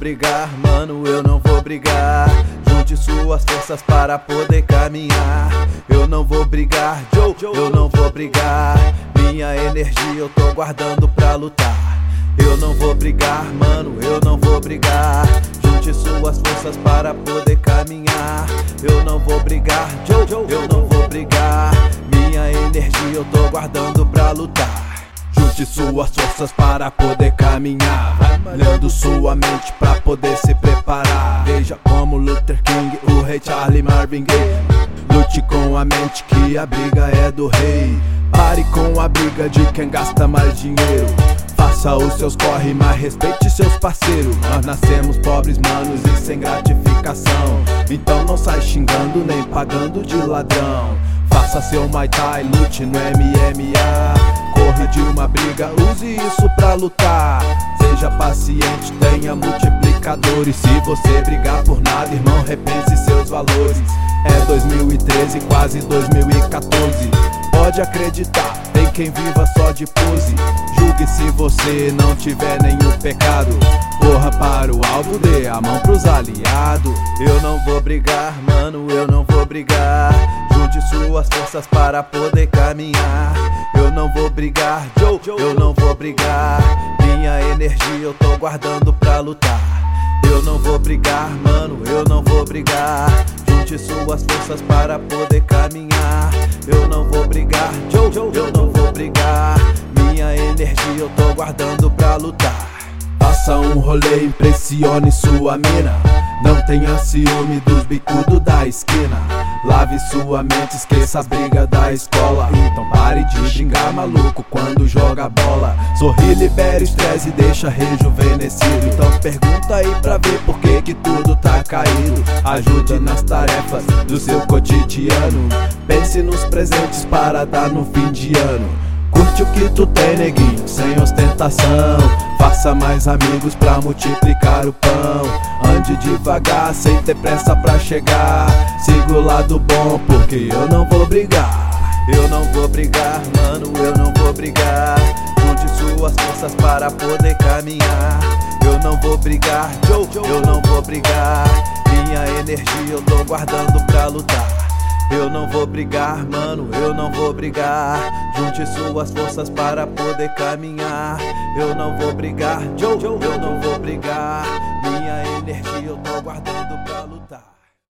brigar, mano, eu não vou brigar. Junte suas forças para poder caminhar. Eu não vou brigar, Joe, eu não vou brigar. Minha energia eu tô guardando pra lutar. Eu não vou brigar, mano, eu não vou brigar. Junte suas forças para poder caminhar. Eu não vou brigar, Joe, eu não vou brigar. Minha energia eu tô guardando pra lutar. Junte suas forças para poder caminhar. Malhando sua mente pra poder se preparar. Veja como Luther King, o rei Charlie Marvin Gaye. Lute com a mente que a briga é do rei. Pare com a briga de quem gasta mais dinheiro. Faça os seus corre, mas respeite seus parceiros. Nós nascemos pobres, manos, e sem gratificação. Então não sai xingando nem pagando de ladrão. Faça seu Muay Thai, lute no MMA corre de uma briga, use isso pra lutar. Seja paciente, tenha multiplicadores. Se você brigar por nada, irmão, repense seus valores. É 2013, quase 2014. Pode acreditar, tem quem viva só de pose. Julgue se você não tiver nenhum pecado. Corra para o alvo, dê a mão pros aliados. Eu não vou brigar, mano, eu não vou brigar. Junte suas forças para poder caminhar. Eu não vou brigar, Joe, eu não vou brigar. Energia eu tô guardando pra lutar. Eu não vou brigar, mano, eu não vou brigar. Junte suas forças para poder caminhar. Eu não vou brigar, Joe, eu não vou brigar. Minha energia eu tô guardando pra lutar. Faça um rolê, impressione sua mina. Não tenha ciúme dos bicudos da esquina. Lave sua mente, esqueça as brigas da escola. Então pare de xingar maluco quando joga bola. Sorri, libera estresse e deixa rejuvenescido. Então pergunta aí pra ver por que, que tudo tá caído. Ajude nas tarefas do seu cotidiano. Pense nos presentes para dar no fim de ano. Curte o que tu tem, neguinho, sem ostentação. Faça mais amigos pra multiplicar o pão. Ande devagar, sem ter pressa pra chegar. Siga o lado bom, porque eu não vou brigar. Eu não vou brigar, mano, eu não vou brigar. Junte suas forças para poder caminhar. Eu não vou brigar, Joe, eu não vou brigar. Minha energia eu tô guardando pra lutar. Eu não vou brigar, mano, eu não vou brigar. Junte suas forças para poder caminhar. Eu não vou brigar, Joe, eu não vou brigar. Minha energia eu tô guardando pra lutar.